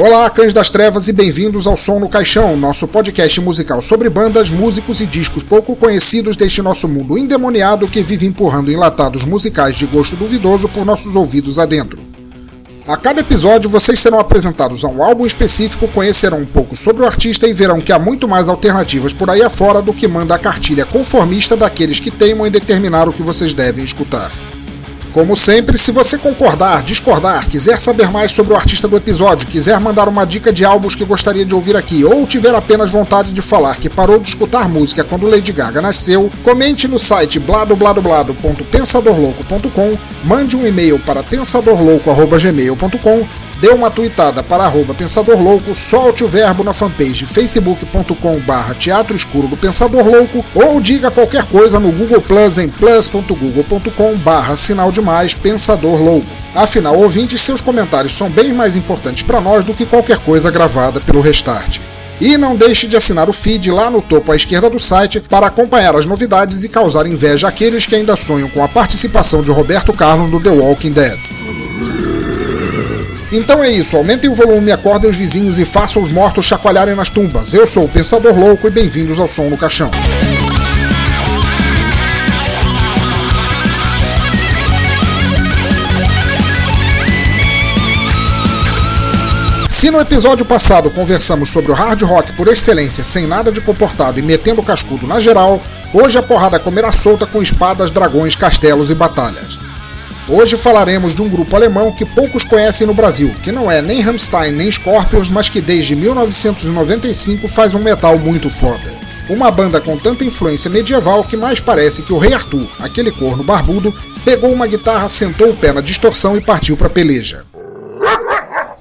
Olá, cães das trevas e bem-vindos ao Som no Caixão, nosso podcast musical sobre bandas, músicos e discos pouco conhecidos deste nosso mundo endemoniado que vive empurrando enlatados musicais de gosto duvidoso por nossos ouvidos adentro. A cada episódio vocês serão apresentados a um álbum específico, conhecerão um pouco sobre o artista e verão que há muito mais alternativas por aí afora do que manda a cartilha conformista daqueles que teimam em determinar o que vocês devem escutar. Como sempre, se você concordar, discordar, quiser saber mais sobre o artista do episódio, quiser mandar uma dica de álbuns que gostaria de ouvir aqui, ou tiver apenas vontade de falar que parou de escutar música quando Lady Gaga nasceu, comente no site bladobladoblado.pensadorlouco.com, mande um e-mail para pensadorlouco.gmail.com dê uma tweetada para arroba Pensador Louco, solte o verbo na fanpage facebook.com barra Teatro Escuro do Pensador Louco ou diga qualquer coisa no Google Plus em plus.google.com barra Sinal Demais Pensador Louco. Afinal, ouvintes, seus comentários são bem mais importantes para nós do que qualquer coisa gravada pelo Restart. E não deixe de assinar o feed lá no topo à esquerda do site para acompanhar as novidades e causar inveja àqueles que ainda sonham com a participação de Roberto Carlos no The Walking Dead. Então é isso, aumentem o volume, acordem os vizinhos e façam os mortos chacoalharem nas tumbas. Eu sou o Pensador Louco e bem-vindos ao Som no Caixão. Se no episódio passado conversamos sobre o hard rock por excelência, sem nada de comportado e metendo cascudo na geral, hoje a porrada comerá solta com espadas, dragões, castelos e batalhas. Hoje falaremos de um grupo alemão que poucos conhecem no Brasil, que não é nem Rammstein nem Scorpions, mas que desde 1995 faz um metal muito foda. Uma banda com tanta influência medieval que mais parece que o Rei Arthur, aquele corno barbudo, pegou uma guitarra, sentou o pé na distorção e partiu para peleja.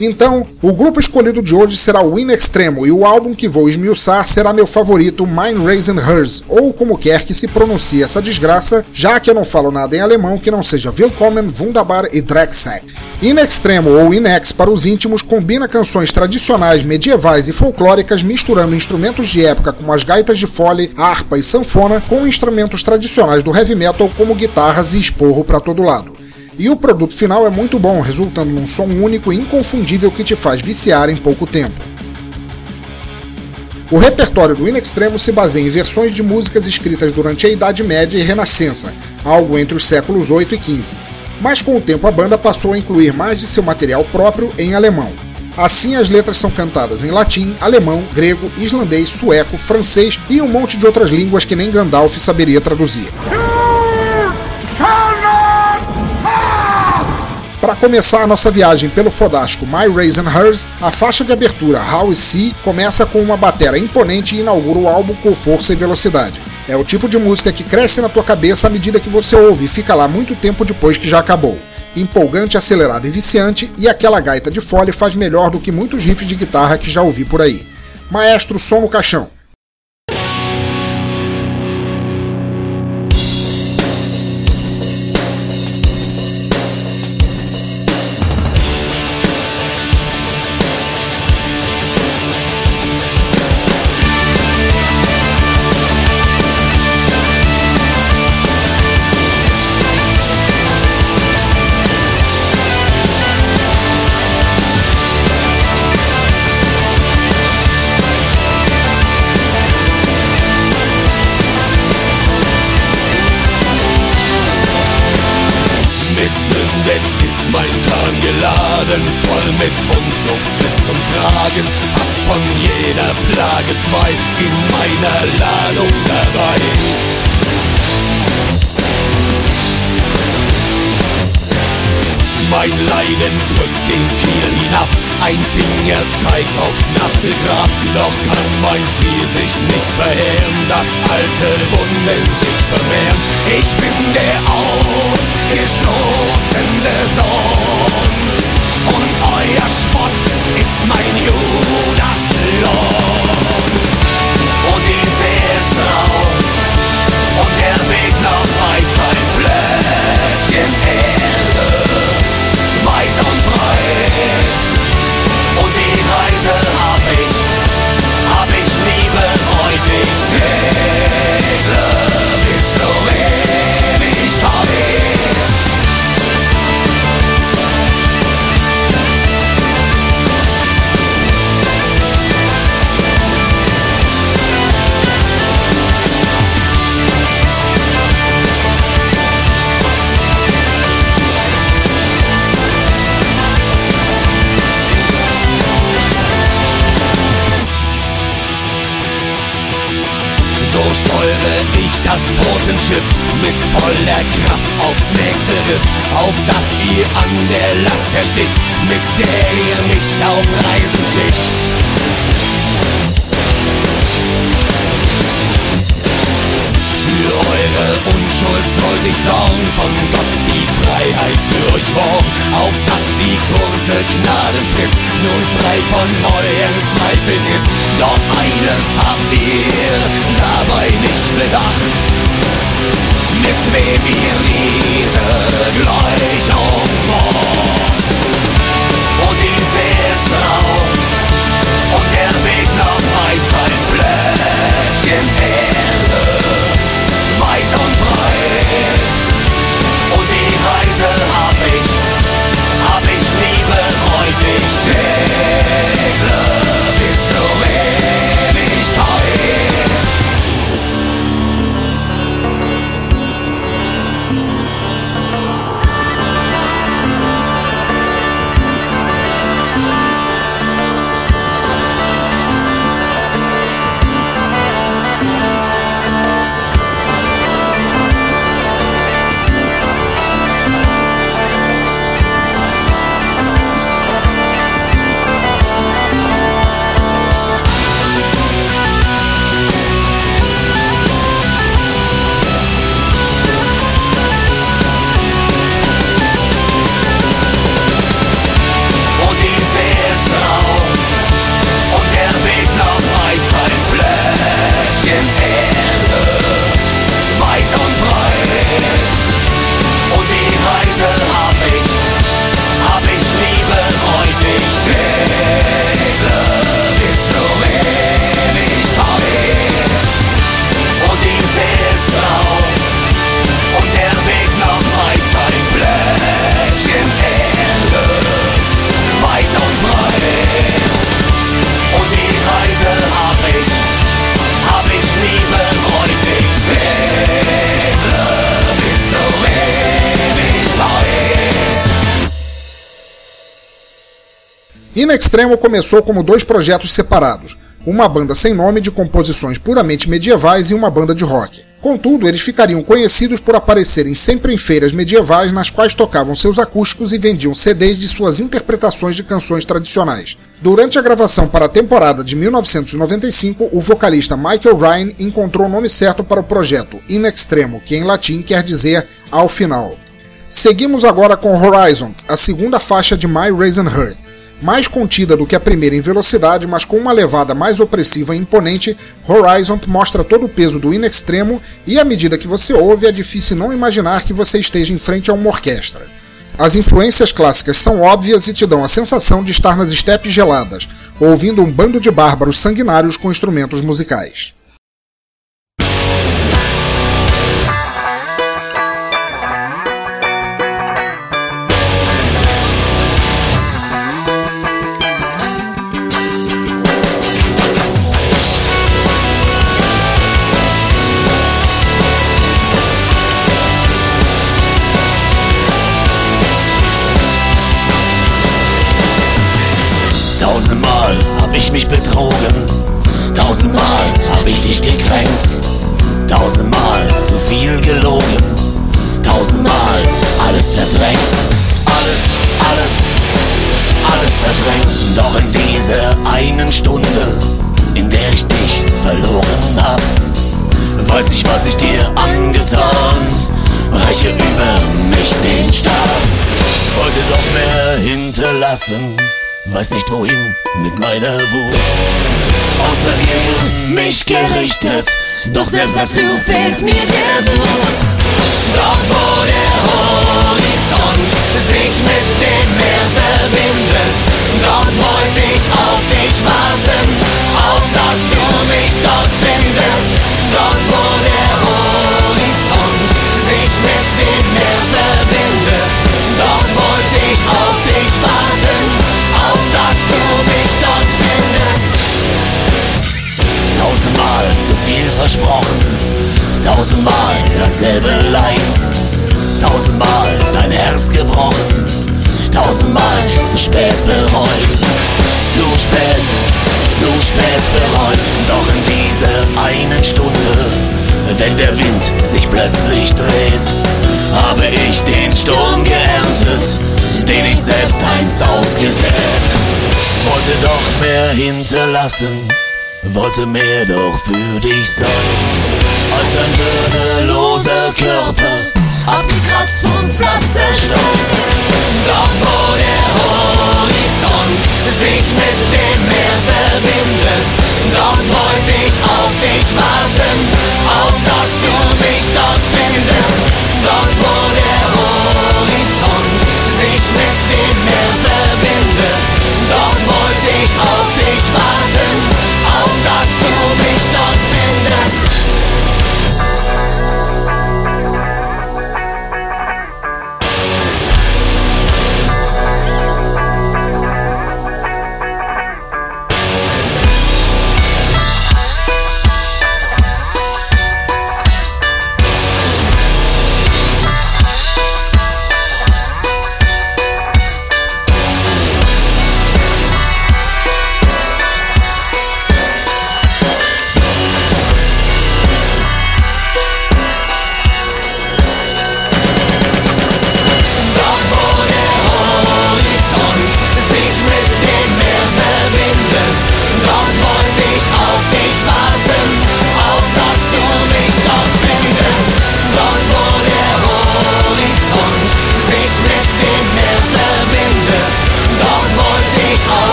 Então, o grupo escolhido de hoje será o In Extremo e o álbum que vou esmiuçar será meu favorito Mind Raising Hers, ou como quer que se pronuncie essa desgraça, já que eu não falo nada em alemão que não seja Willkommen, Wunderbar e Drecksack. In Extremo ou Inex para os íntimos combina canções tradicionais, medievais e folclóricas misturando instrumentos de época como as gaitas de fole, harpa e sanfona com instrumentos tradicionais do heavy metal como guitarras e esporro para todo lado. E o produto final é muito bom, resultando num som único e inconfundível que te faz viciar em pouco tempo. O repertório do In Extremo se baseia em versões de músicas escritas durante a Idade Média e Renascença, algo entre os séculos 8 e 15. Mas com o tempo a banda passou a incluir mais de seu material próprio em alemão. Assim, as letras são cantadas em latim, alemão, grego, islandês, sueco, francês e um monte de outras línguas que nem Gandalf saberia traduzir. Começar nossa viagem pelo fodástico My Raise and Hers, a faixa de abertura How Is See começa com uma batera imponente e inaugura o álbum com força e velocidade. É o tipo de música que cresce na tua cabeça à medida que você ouve e fica lá muito tempo depois que já acabou. Empolgante, acelerada e viciante, e aquela gaita de fole faz melhor do que muitos riffs de guitarra que já ouvi por aí. Maestro, som no caixão. Laden voll mit Unzucht bis zum Kragen. Hab von jeder Plage zwei in meiner Ladung dabei. Mein Leiden drückt den Kiel hinab, ein Finger zeigt aufs nasse Grab, doch kann mein Ziel sich nicht verheeren, dass alte Wunden sich vermehren. Ich bin der ausgestoßene Sohn euer Spott ist mein Judaslohn. Und die See ist grau und der Weg noch weit, kein Flöckchen Erde, das Totenschiff mit voller Kraft aufs nächste Riff, auf das ihr an der Last erstickt, mit der ihr mich auf Reisen schickt. Eure Unschuld sollt ich sorgen, von Gott die Freiheit für euch morgen, auf dass die kurze Gnadenfrist nun frei von euren Zweifeln ist. Doch eines habt ihr dabei nicht bedacht, mit wem ihr diese Gleichung macht. Und diese ist rau, und der Weg noch weit kein Fläschchen Erde In Extremo começou como dois projetos separados, uma banda sem nome de composições puramente medievais e uma banda de rock. Contudo, eles ficariam conhecidos por aparecerem sempre em feiras medievais nas quais tocavam seus acústicos e vendiam CDs de suas interpretações de canções tradicionais. Durante a gravação para a temporada de 1995, o vocalista Michael Ryan encontrou o nome certo para o projeto In Extremo, que em latim quer dizer ao final. Seguimos agora com Horizon, a segunda faixa de My Raisin Hearth. Mais contida do que a primeira em velocidade, mas com uma levada mais opressiva e imponente, Horizon mostra todo o peso do In Extremo e à medida que você ouve é difícil não imaginar que você esteja em frente a uma orquestra. As influências clássicas são óbvias e te dão a sensação de estar nas estepes geladas, ouvindo um bando de bárbaros sanguinários com instrumentos musicais. Ich mich betrogen, tausendmal hab ich dich gekränkt, tausendmal zu viel gelogen, tausendmal alles verdrängt, alles, alles, alles verdrängt. Doch in dieser einen Stunde, in der ich dich verloren hab, weiß ich, was ich dir angetan, reiche über mich den Stab, wollte doch mehr hinterlassen weiß nicht wohin mit meiner Wut. Außer gegen mich gerichtet, doch selbst dazu fehlt mir der Mut. Dort wo der Horizont sich mit dem Meer verbindet, dort wollte ich auf dich warten, auf dass du mich dort findest. Dort wo der Horizont viel versprochen, tausendmal dasselbe Leid, tausendmal dein Herz gebrochen, tausendmal zu spät bereut, zu spät, zu spät bereut. Doch in dieser einen Stunde wenn der Wind sich plötzlich dreht, habe ich den Sturm geerntet, den ich selbst einst ausgesät. Wollte doch mehr hinterlassen, wollte mehr doch für dich sein, als ein würdeloser Körper, abgekratzt vom Pflasterstein. Dort wo der Horizont sich mit dem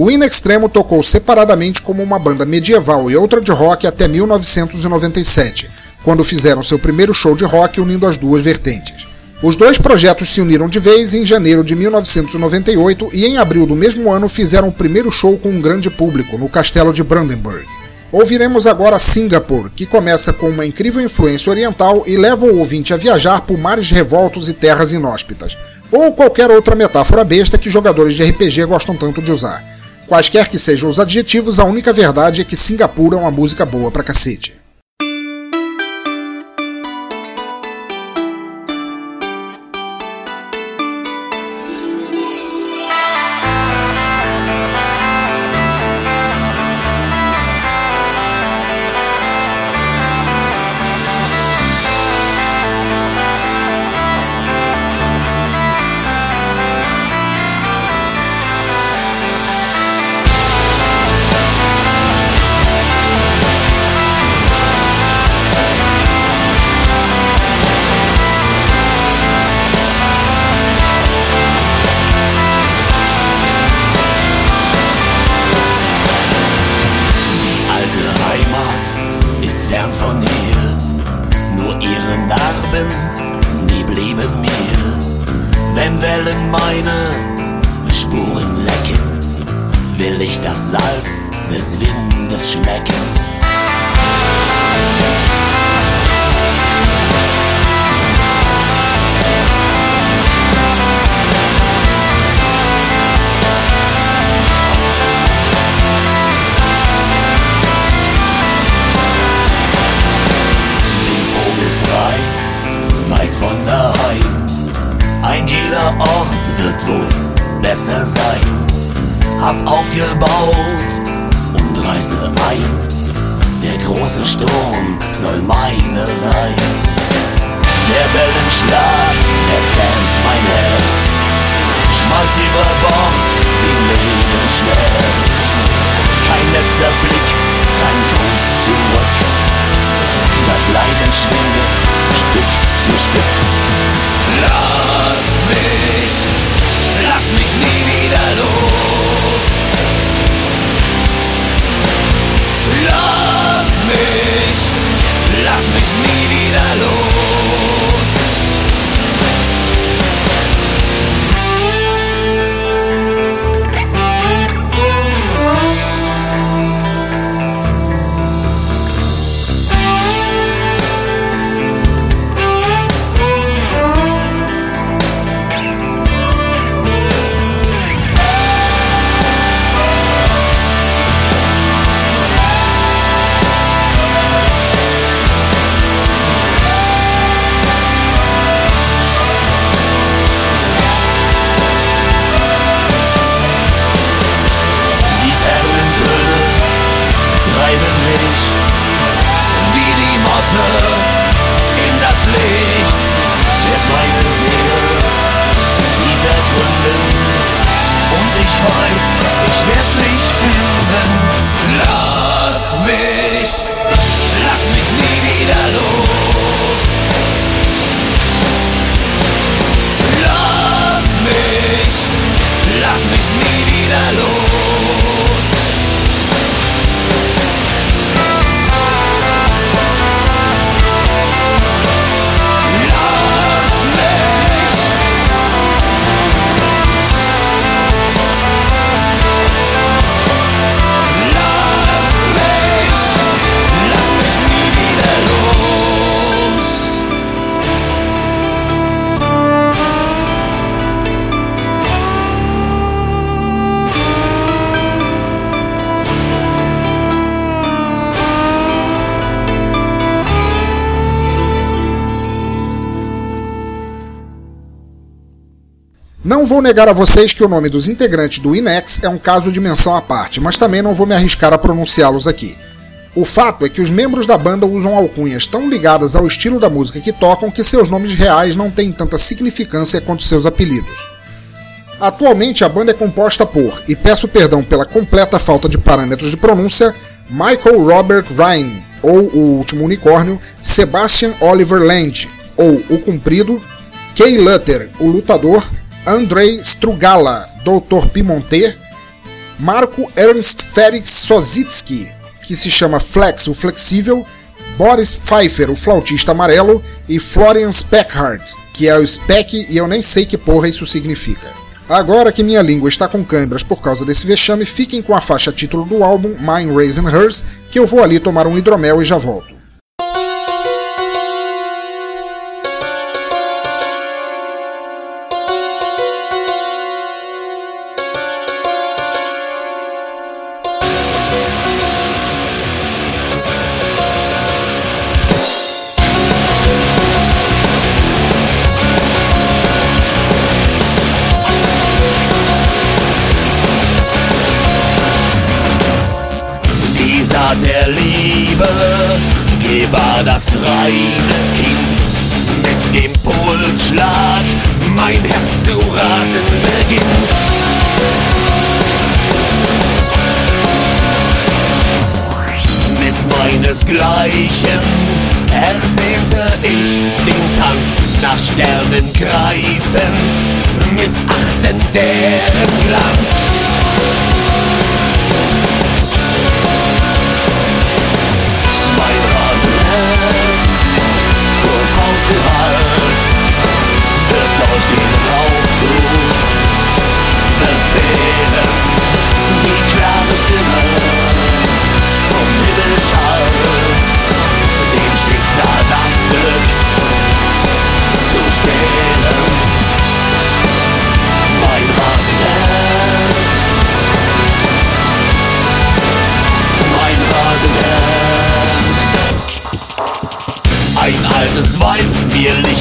O In Extremo tocou separadamente como uma banda medieval e outra de rock até 1997, quando fizeram seu primeiro show de rock unindo as duas vertentes. Os dois projetos se uniram de vez em janeiro de 1998 e em abril do mesmo ano fizeram o primeiro show com um grande público no castelo de Brandenburg. Ouviremos agora Singapore, que começa com uma incrível influência oriental e leva o ouvinte a viajar por mares revoltos e terras inóspitas, ou qualquer outra metáfora besta que jogadores de RPG gostam tanto de usar. Quaisquer que sejam os adjetivos, a única verdade é que Singapura é uma música boa pra cacete. Von hier, nur ihre Narben, die blieben mir. Wenn Wellen meine Spuren lecken, will ich das Salz des Windes schmecken. Wird wohl besser sein. Hab aufgebaut und reiße ein. Der große Sturm soll meine sein. Der Wellenschlag erzählt mein Herz. Schmeiß über Bord den Leben schlägt. Kein letzter Blick, kein Gruß zurück. Das Leiden schwindet Stück für Stück. Lass mich, lass mich nie wieder los. Lass mich, lass mich nie wieder los. Não vou negar a vocês que o nome dos integrantes do Inex é um caso de menção à parte, mas também não vou me arriscar a pronunciá-los aqui. O fato é que os membros da banda usam alcunhas tão ligadas ao estilo da música que tocam que seus nomes reais não têm tanta significância quanto seus apelidos. Atualmente a banda é composta por, e peço perdão pela completa falta de parâmetros de pronúncia, Michael Robert Ryan, ou o último unicórnio, Sebastian Oliver Land, ou o comprido, Kay Lutter, o lutador, Andrei Strugala, Dr. Pimonter, Marco Ernst Felix Sozitsky, que se chama Flex, o flexível, Boris Pfeiffer, o flautista amarelo, e Florian Speckhard, que é o Speck e eu nem sei que porra isso significa. Agora que minha língua está com câimbras por causa desse vexame, fiquem com a faixa título do álbum, Mine Raisin Hers, que eu vou ali tomar um hidromel e já volto.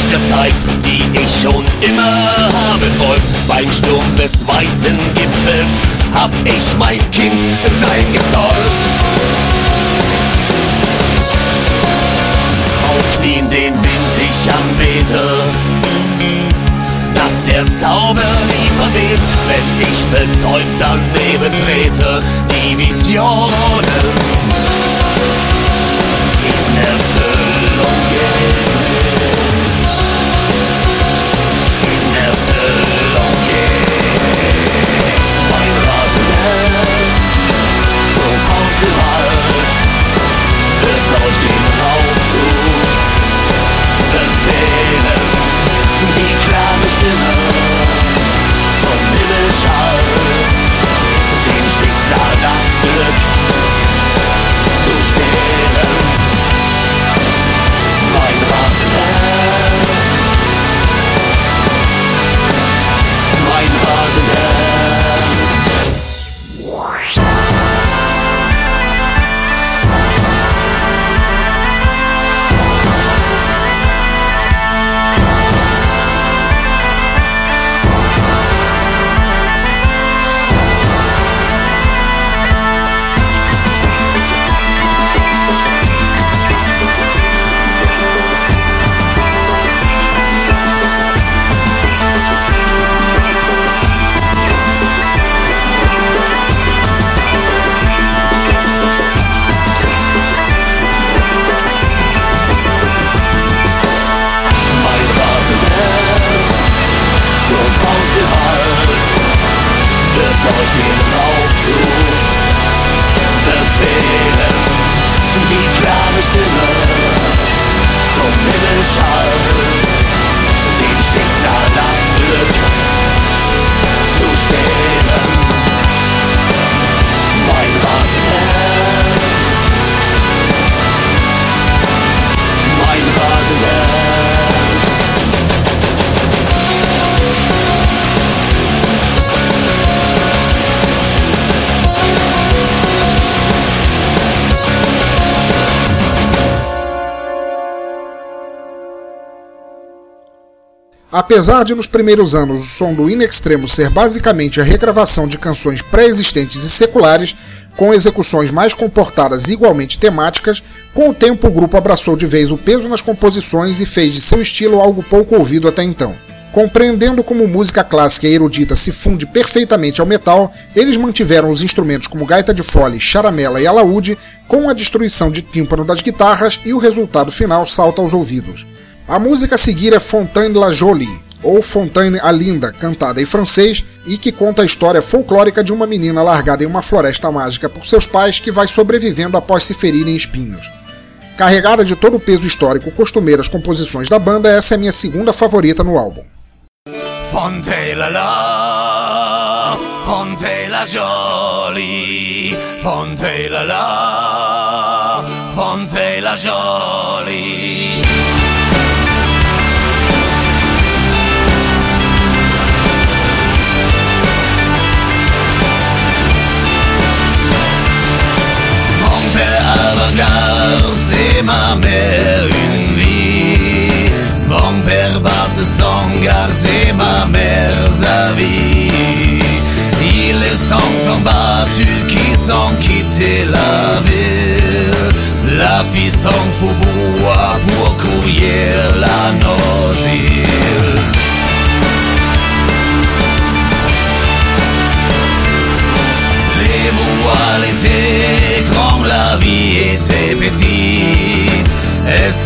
Licht gezeigt, die ich schon immer haben wollt. Beim Sturm des weißen Gipfels hab ich mein Kind sein gezollt. Auf Knien den Wind ich anbete, dass der Zauber nie verweht, wenn ich betäubt daneben trete, die Visionen in Erfüllung Apesar de nos primeiros anos o som do In Extremo ser basicamente a regravação de canções pré-existentes e seculares, com execuções mais comportadas e igualmente temáticas, com o tempo o grupo abraçou de vez o peso nas composições e fez de seu estilo algo pouco ouvido até então. Compreendendo como música clássica e erudita se funde perfeitamente ao metal, eles mantiveram os instrumentos como gaita de fole, charamela e alaúde, com a destruição de tímpano das guitarras e o resultado final salta aos ouvidos. A música a seguir é Fontaine la Jolie, ou Fontaine a Linda, cantada em francês, e que conta a história folclórica de uma menina largada em uma floresta mágica por seus pais que vai sobrevivendo após se ferir em espinhos. Carregada de todo o peso histórico costumeiro as composições da banda, essa é minha segunda favorita no álbum. Fontaine la Fontaine la ma mère une vie. Mon père battait son gars, c'est ma mère sa vie. Il est sans sont battus qui sont quittés la ville. La fille s'en fout bois pour courir la nausée.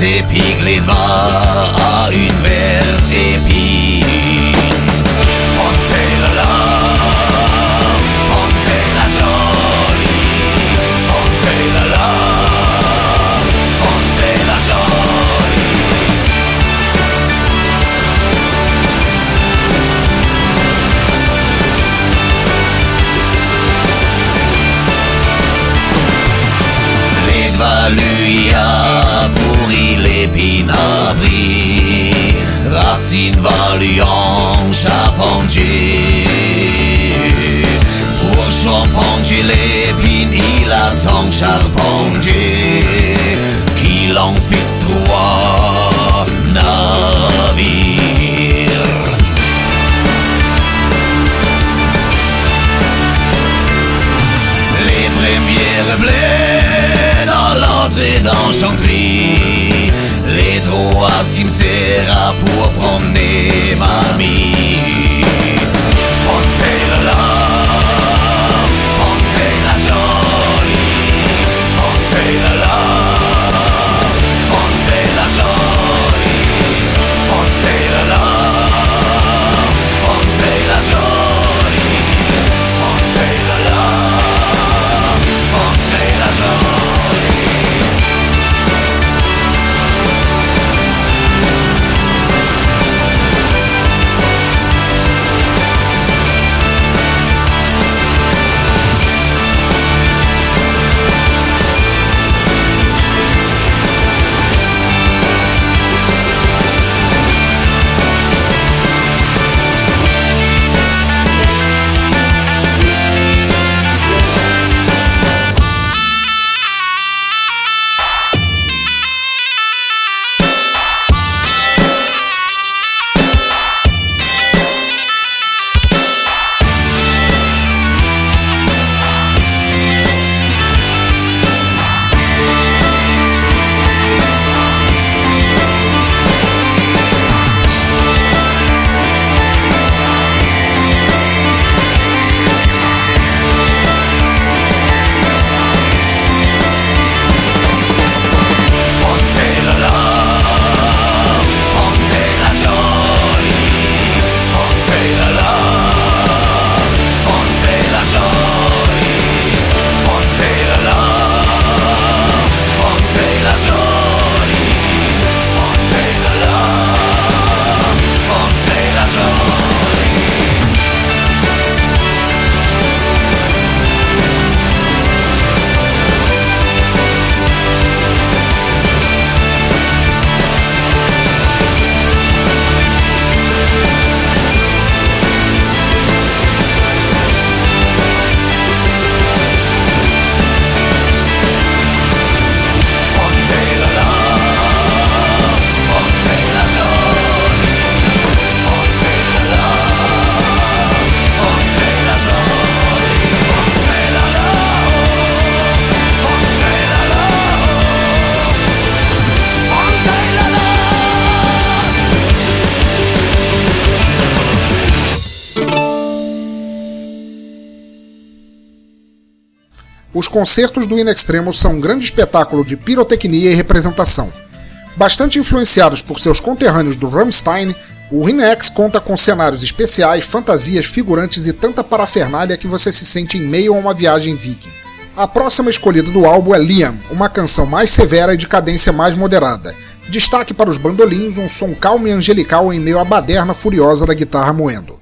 ses pis charpentier Qu'il en fit trois navires. Les premières blés dans l'entrée d'enchanterie Les droits cimetières pour promener concertos do In Extremo são um grande espetáculo de pirotecnia e representação. Bastante influenciados por seus conterrâneos do Rammstein, o Rinex conta com cenários especiais, fantasias, figurantes e tanta parafernália que você se sente em meio a uma viagem viking. A próxima escolhida do álbum é Liam, uma canção mais severa e de cadência mais moderada. Destaque para os bandolins, um som calmo e angelical em meio à baderna furiosa da guitarra moendo.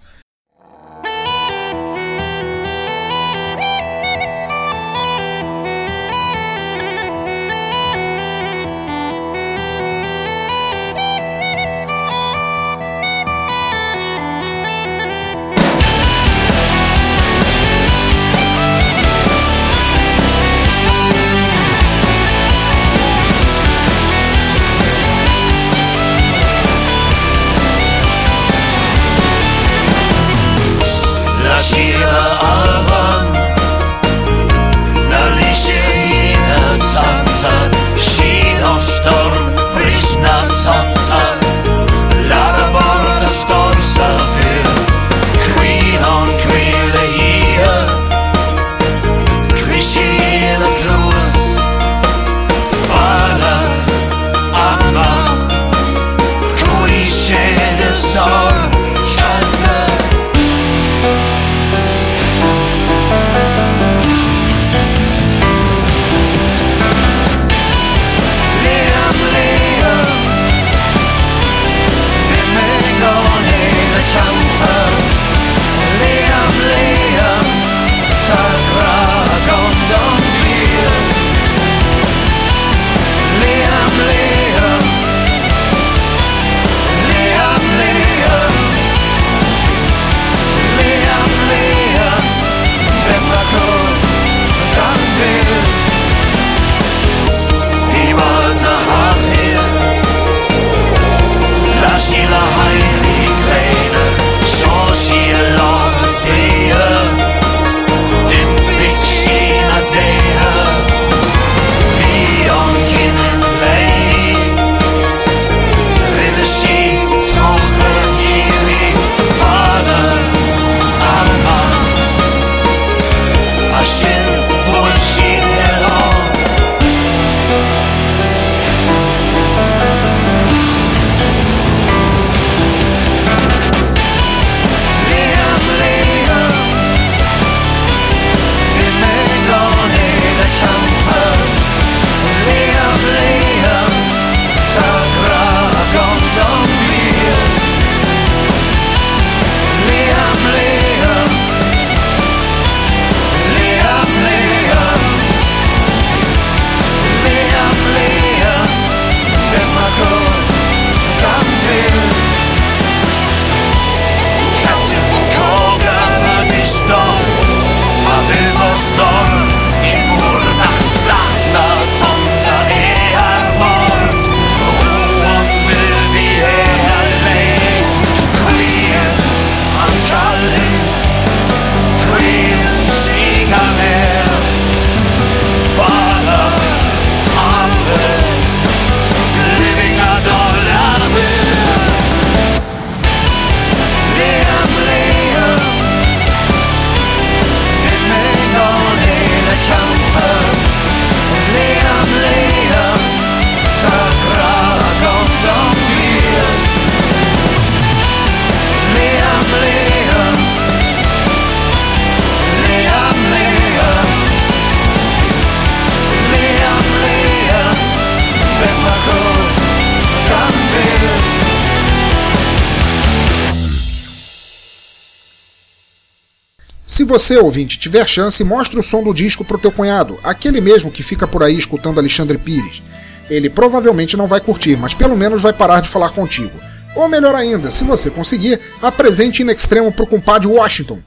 Você, ouvinte, tiver chance, mostre o som do disco pro teu cunhado, aquele mesmo que fica por aí escutando Alexandre Pires. Ele provavelmente não vai curtir, mas pelo menos vai parar de falar contigo. Ou melhor ainda, se você conseguir, apresente in extremo pro compadre Washington.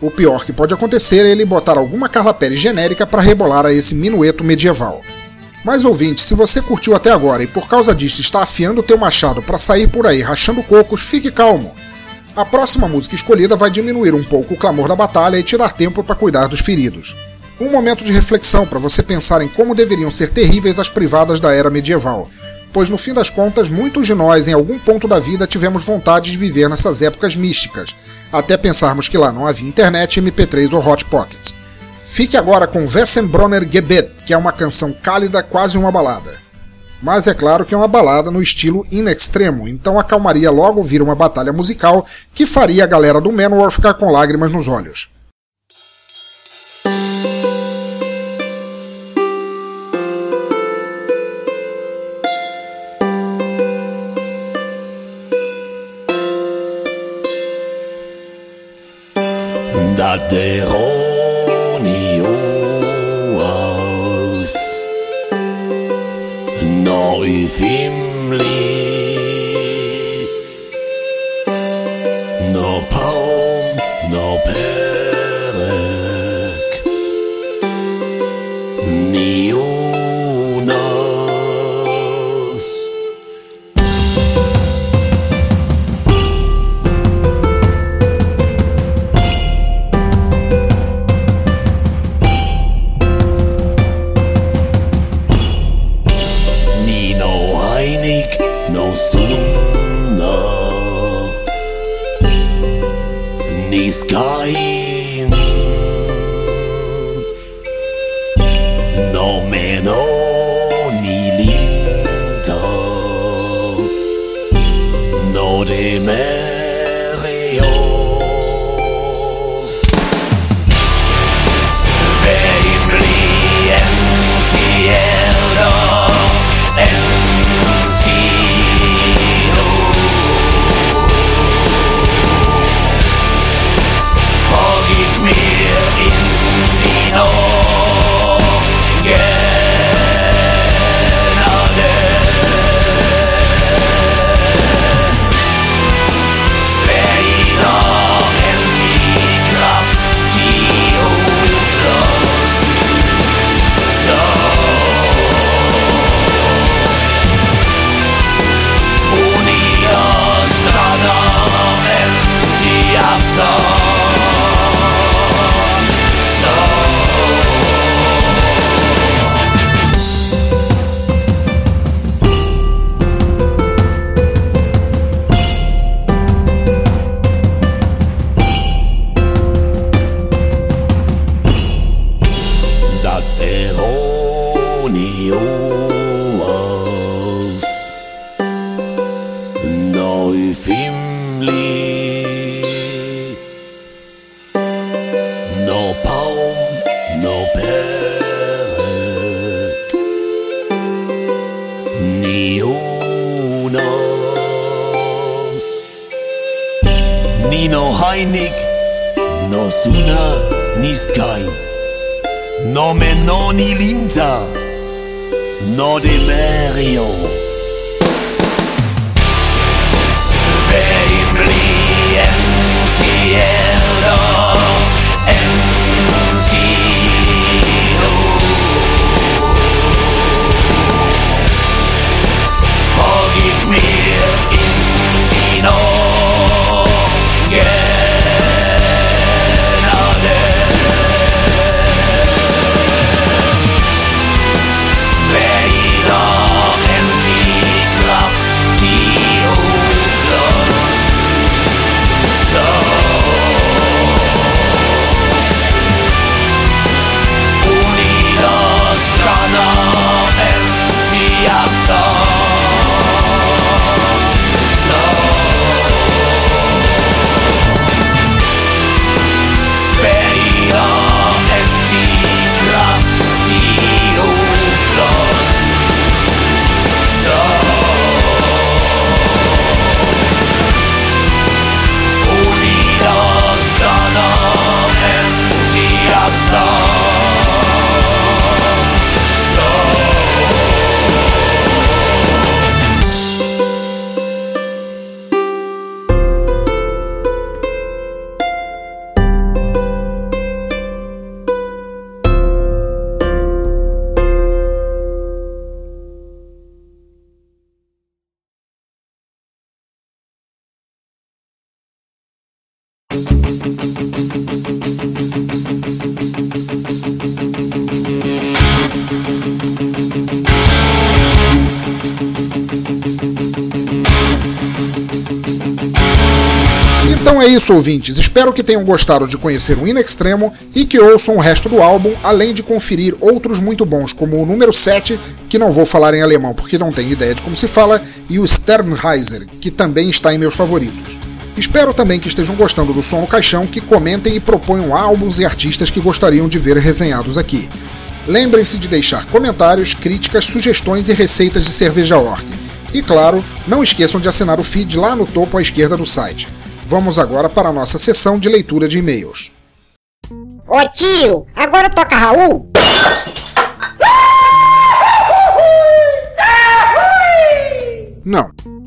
O pior que pode acontecer é ele botar alguma Carla Pérez genérica para rebolar a esse minueto medieval. Mas ouvinte, se você curtiu até agora e por causa disso está afiando o teu machado para sair por aí rachando cocos, fique calmo. A próxima música escolhida vai diminuir um pouco o clamor da batalha e te dar tempo para cuidar dos feridos. Um momento de reflexão para você pensar em como deveriam ser terríveis as privadas da era medieval, pois no fim das contas muitos de nós em algum ponto da vida tivemos vontade de viver nessas épocas místicas, até pensarmos que lá não havia internet, MP3 ou Hot Pocket. Fique agora com Wessenbronner Gebet, que é uma canção cálida, quase uma balada. Mas é claro que é uma balada no estilo in extremo, então acalmaria logo ouvir uma batalha musical que faria a galera do Manowar ficar com lágrimas nos olhos. dat no i Então é isso, ouvintes. Espero que tenham gostado de conhecer o In Extremo e que ouçam o resto do álbum, além de conferir outros muito bons, como o número 7, que não vou falar em alemão porque não tenho ideia de como se fala, e o Sternheiser, que também está em meus favoritos. Espero também que estejam gostando do som no caixão, que comentem e proponham álbuns e artistas que gostariam de ver resenhados aqui. Lembrem-se de deixar comentários, críticas, sugestões e receitas de cerveja orc. E claro, não esqueçam de assinar o feed lá no topo à esquerda do site. Vamos agora para a nossa sessão de leitura de e-mails. Ô tio, agora toca Raul? Não.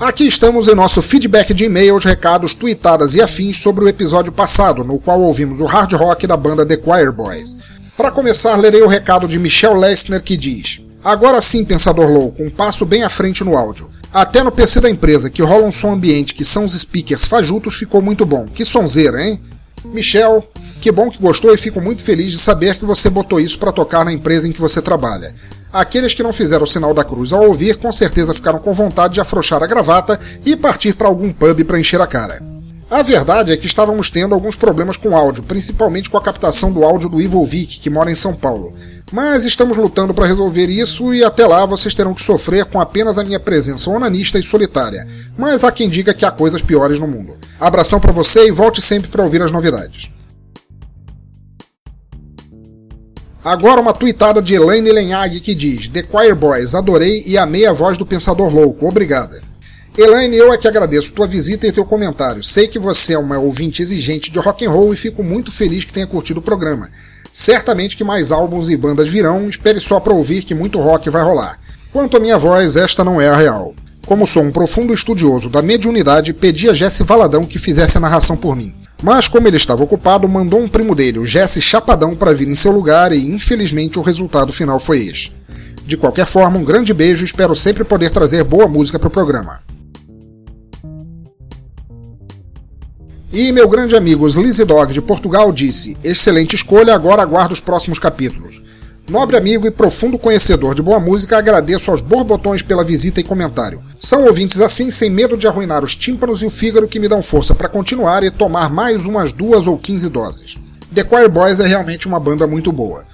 Aqui estamos em nosso feedback de e-mails, recados, tweetadas e afins sobre o episódio passado, no qual ouvimos o hard rock da banda The Choir Boys. Para começar, lerei o recado de Michel Lessner que diz: Agora sim, pensador louco, um passo bem à frente no áudio. Até no PC da empresa, que rola um som ambiente que são os speakers fajutos, ficou muito bom. Que sonzeira, hein? Michel, que bom que gostou e fico muito feliz de saber que você botou isso para tocar na empresa em que você trabalha. Aqueles que não fizeram o sinal da cruz ao ouvir, com certeza ficaram com vontade de afrouxar a gravata e partir para algum pub para encher a cara. A verdade é que estávamos tendo alguns problemas com áudio, principalmente com a captação do áudio do Ivo Vic, que mora em São Paulo. Mas estamos lutando para resolver isso e até lá vocês terão que sofrer com apenas a minha presença onanista e solitária. Mas há quem diga que há coisas piores no mundo. Abração para você e volte sempre para ouvir as novidades. Agora uma tuitada de Elaine Lenhag que diz: The Choir Boys, adorei e amei a voz do Pensador Louco, obrigada. Elaine, eu é que agradeço tua visita e teu comentário. Sei que você é uma ouvinte exigente de rock and roll e fico muito feliz que tenha curtido o programa. Certamente que mais álbuns e bandas virão, espere só para ouvir que muito rock vai rolar. Quanto à minha voz, esta não é a real. Como sou um profundo estudioso da mediunidade, pedi a Jesse Valadão que fizesse a narração por mim. Mas como ele estava ocupado, mandou um primo dele, o Jesse Chapadão, para vir em seu lugar e infelizmente o resultado final foi este. De qualquer forma, um grande beijo e espero sempre poder trazer boa música para o programa. E meu grande amigo Slizzy Dog de Portugal disse: Excelente escolha, agora aguardo os próximos capítulos. Nobre amigo e profundo conhecedor de boa música, agradeço aos borbotões pela visita e comentário. São ouvintes assim, sem medo de arruinar os tímpanos e o fígado, que me dão força para continuar e tomar mais umas duas ou quinze doses. The Choir Boys é realmente uma banda muito boa.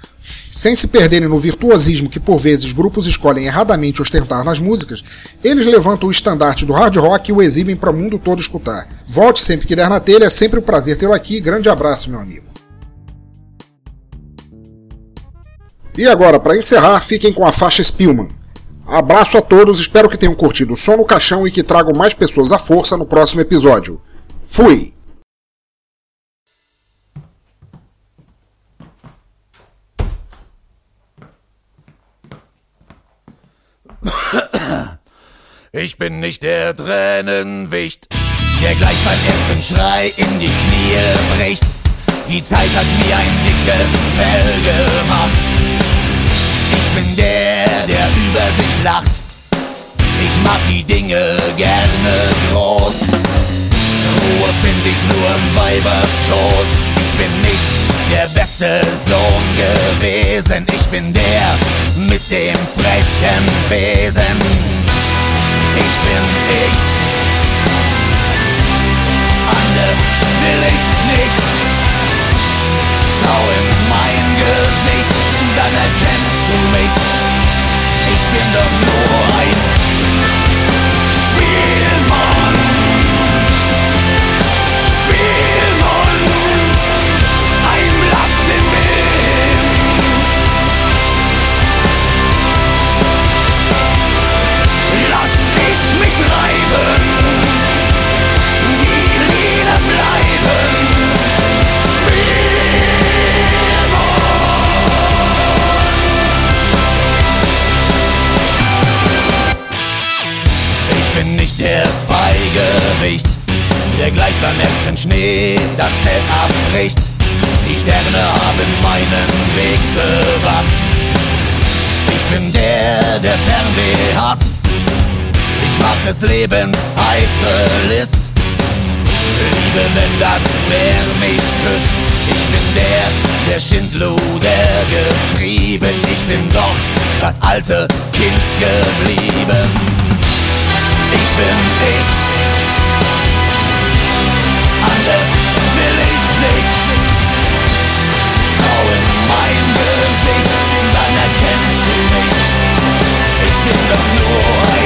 Sem se perderem no virtuosismo que por vezes grupos escolhem erradamente ostentar nas músicas, eles levantam o estandarte do hard rock e o exibem para o mundo todo escutar. Volte sempre que der na telha, é sempre um prazer tê-lo aqui. Grande abraço, meu amigo. E agora, para encerrar, fiquem com a faixa Spielman. Abraço a todos, espero que tenham curtido o som no caixão e que tragam mais pessoas à força no próximo episódio. Fui! Ich bin nicht der der gleich beim ersten Schrei in die Knie bricht. Die Zeit hat mir ein dickes Fell gemacht. Ich bin der, der über sich lacht. Ich mag die Dinge gerne groß. Ruhe find ich nur im Weiberschoß. Ich bin nicht der beste Sohn gewesen. Ich bin der mit dem frechen Besen. Ich bin ich. Anders will ich nicht. Schau in mein Gesicht, dann erkennst du mich. des Lebens eitel ist. Liebe, wenn das Meer mich küsst. Ich bin der, der Schindluder getrieben. Ich bin doch das alte Kind geblieben. Ich bin ich. Anders will ich nicht. Schau in mein Gesicht, dann erkennst du mich. Ich bin doch nur ein